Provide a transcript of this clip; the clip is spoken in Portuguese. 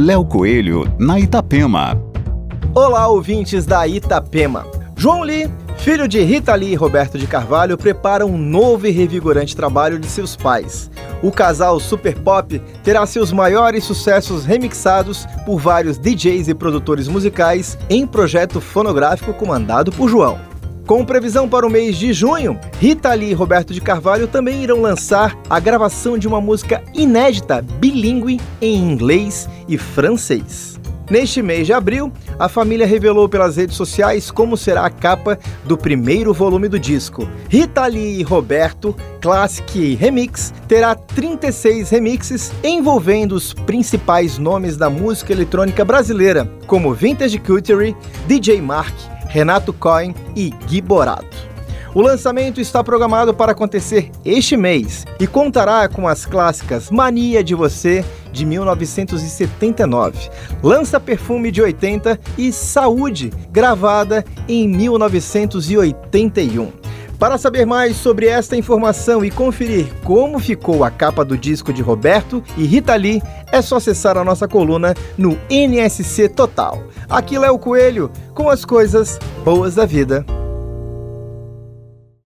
Léo Coelho, na Itapema. Olá, ouvintes da Itapema. João Lee, filho de Rita Lee e Roberto de Carvalho, prepara um novo e revigorante trabalho de seus pais. O casal Super Pop terá seus maiores sucessos remixados por vários DJs e produtores musicais em projeto fonográfico comandado por João. Com previsão para o mês de junho, Rita Lee e Roberto de Carvalho também irão lançar a gravação de uma música inédita bilíngue em inglês e francês. Neste mês de abril, a família revelou pelas redes sociais como será a capa do primeiro volume do disco. Rita Lee e Roberto Classic Remix terá 36 remixes envolvendo os principais nomes da música eletrônica brasileira, como Vintage Culture, DJ Mark, Renato Cohen e Gui Borato. O lançamento está programado para acontecer este mês e contará com as clássicas Mania de Você, de 1979, Lança Perfume de 80 e Saúde, gravada em 1981. Para saber mais sobre esta informação e conferir como ficou a capa do disco de Roberto e Rita Lee, é só acessar a nossa coluna no NSC Total. Aqui é o Coelho com as coisas boas da vida.